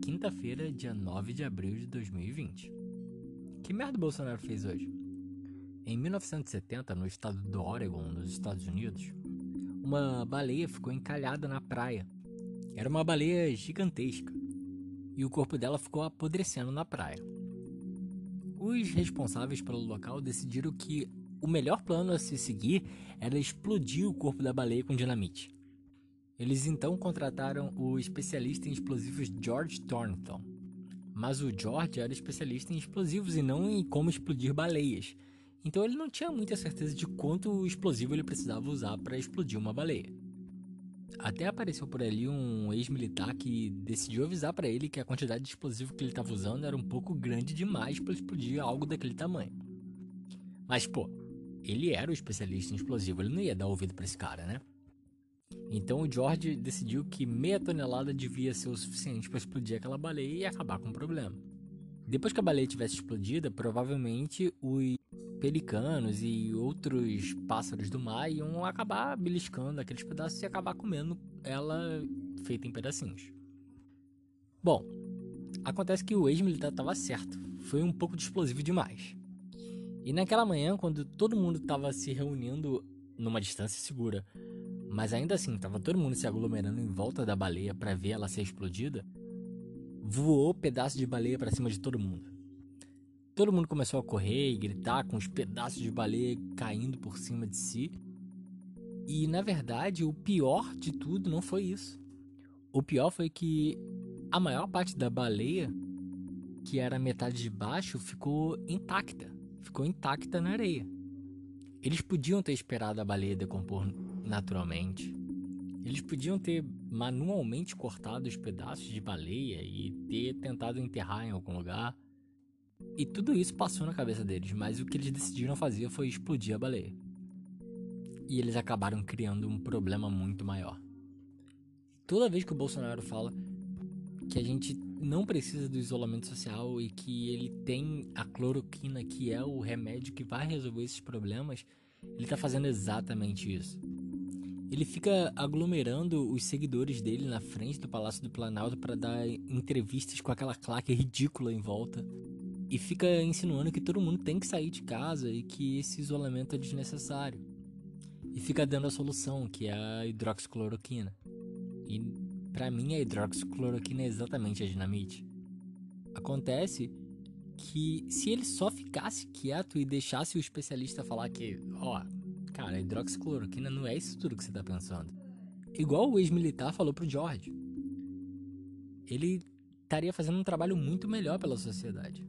quinta-feira, dia 9 de abril de 2020. Que merda o Bolsonaro fez hoje? Em 1970, no estado do Oregon, nos Estados Unidos, uma baleia ficou encalhada na praia. Era uma baleia gigantesca e o corpo dela ficou apodrecendo na praia. Os responsáveis pelo local decidiram que o melhor plano a se seguir era explodir o corpo da baleia com dinamite. Eles então contrataram o especialista em explosivos George Thornton. Mas o George era especialista em explosivos e não em como explodir baleias. Então ele não tinha muita certeza de quanto explosivo ele precisava usar para explodir uma baleia. Até apareceu por ali um ex-militar que decidiu avisar para ele que a quantidade de explosivo que ele estava usando era um pouco grande demais para explodir algo daquele tamanho. Mas pô, ele era o especialista em explosivo, ele não ia dar ouvido para esse cara, né? Então o George decidiu que meia tonelada devia ser o suficiente para explodir aquela baleia e acabar com o problema. Depois que a baleia tivesse explodida, provavelmente os pelicanos e outros pássaros do mar iam acabar beliscando aqueles pedaços e acabar comendo ela feita em pedacinhos. Bom, acontece que o ex-militar estava certo, foi um pouco de explosivo demais. E naquela manhã, quando todo mundo estava se reunindo numa distância segura, mas ainda assim estava todo mundo se aglomerando em volta da baleia para ver ela ser explodida, voou pedaço de baleia para cima de todo mundo. Todo mundo começou a correr e gritar com os pedaços de baleia caindo por cima de si. E na verdade, o pior de tudo não foi isso. O pior foi que a maior parte da baleia, que era metade de baixo, ficou intacta. Ficou intacta na areia. Eles podiam ter esperado a baleia decompor naturalmente. Eles podiam ter manualmente cortado os pedaços de baleia e ter tentado enterrar em algum lugar. E tudo isso passou na cabeça deles, mas o que eles decidiram fazer foi explodir a baleia. E eles acabaram criando um problema muito maior. Toda vez que o Bolsonaro fala que a gente não precisa do isolamento social e que ele tem a cloroquina, que é o remédio que vai resolver esses problemas, ele está fazendo exatamente isso. Ele fica aglomerando os seguidores dele na frente do Palácio do Planalto para dar entrevistas com aquela claque ridícula em volta. E fica insinuando que todo mundo tem que sair de casa e que esse isolamento é desnecessário. E fica dando a solução, que é a hidroxicloroquina. E para mim a hidroxicloroquina é exatamente a dinamite. Acontece que se ele só ficasse quieto e deixasse o especialista falar que, ó, Cara, a hidroxicloroquina não é isso tudo que você tá pensando. Igual o ex-militar falou pro George. Ele estaria fazendo um trabalho muito melhor pela sociedade.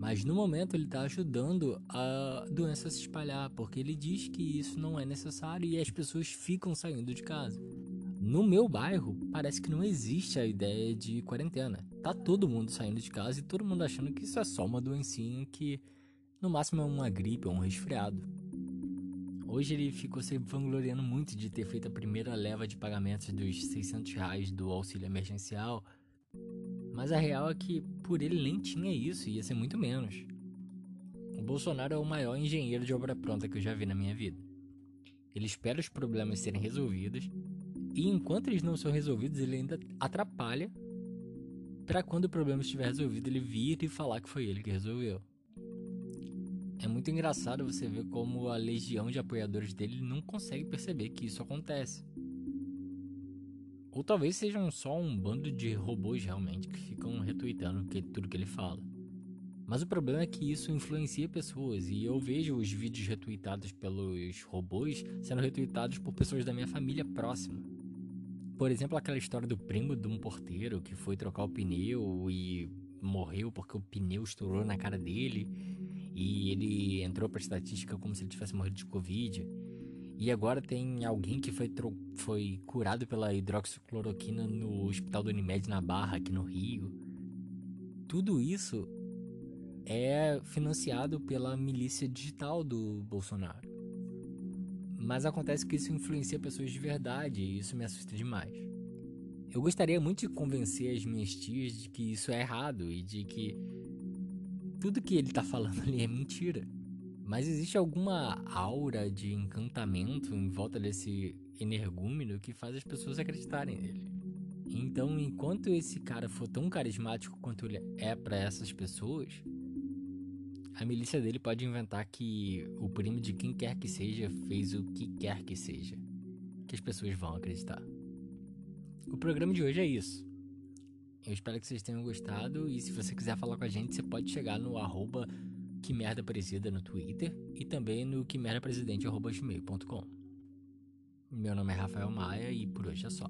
Mas no momento ele está ajudando a doença se espalhar, porque ele diz que isso não é necessário e as pessoas ficam saindo de casa. No meu bairro, parece que não existe a ideia de quarentena. Tá todo mundo saindo de casa e todo mundo achando que isso é só uma doencinha que no máximo é uma gripe ou um resfriado. Hoje ele ficou se vangloriando muito de ter feito a primeira leva de pagamentos dos 600 reais do auxílio emergencial, mas a real é que por ele nem tinha isso, ia ser muito menos. O Bolsonaro é o maior engenheiro de obra pronta que eu já vi na minha vida. Ele espera os problemas serem resolvidos e enquanto eles não são resolvidos, ele ainda atrapalha para quando o problema estiver resolvido ele vir e falar que foi ele que resolveu. É muito engraçado você ver como a legião de apoiadores dele não consegue perceber que isso acontece. Ou talvez sejam só um bando de robôs realmente que ficam retweetando tudo que ele fala. Mas o problema é que isso influencia pessoas e eu vejo os vídeos retweetados pelos robôs sendo retweetados por pessoas da minha família próxima. Por exemplo, aquela história do primo de um porteiro que foi trocar o pneu e morreu porque o pneu estourou na cara dele e ele entrou para estatística como se ele tivesse morrido de Covid. E agora tem alguém que foi, foi curado pela hidroxicloroquina no Hospital do Unimed na Barra, aqui no Rio. Tudo isso é financiado pela milícia digital do Bolsonaro. Mas acontece que isso influencia pessoas de verdade e isso me assusta demais. Eu gostaria muito de convencer as minhas tias de que isso é errado e de que tudo que ele tá falando ali é mentira. Mas existe alguma aura de encantamento em volta desse energúmeno que faz as pessoas acreditarem nele. Então, enquanto esse cara for tão carismático quanto ele é para essas pessoas, a milícia dele pode inventar que o primo de quem quer que seja fez o que quer que seja, que as pessoas vão acreditar. O programa de hoje é isso. Eu espero que vocês tenham gostado e se você quiser falar com a gente, você pode chegar no arroba no Twitter e também no que merda presidente arroba gmail.com. Meu nome é Rafael Maia e por hoje é só.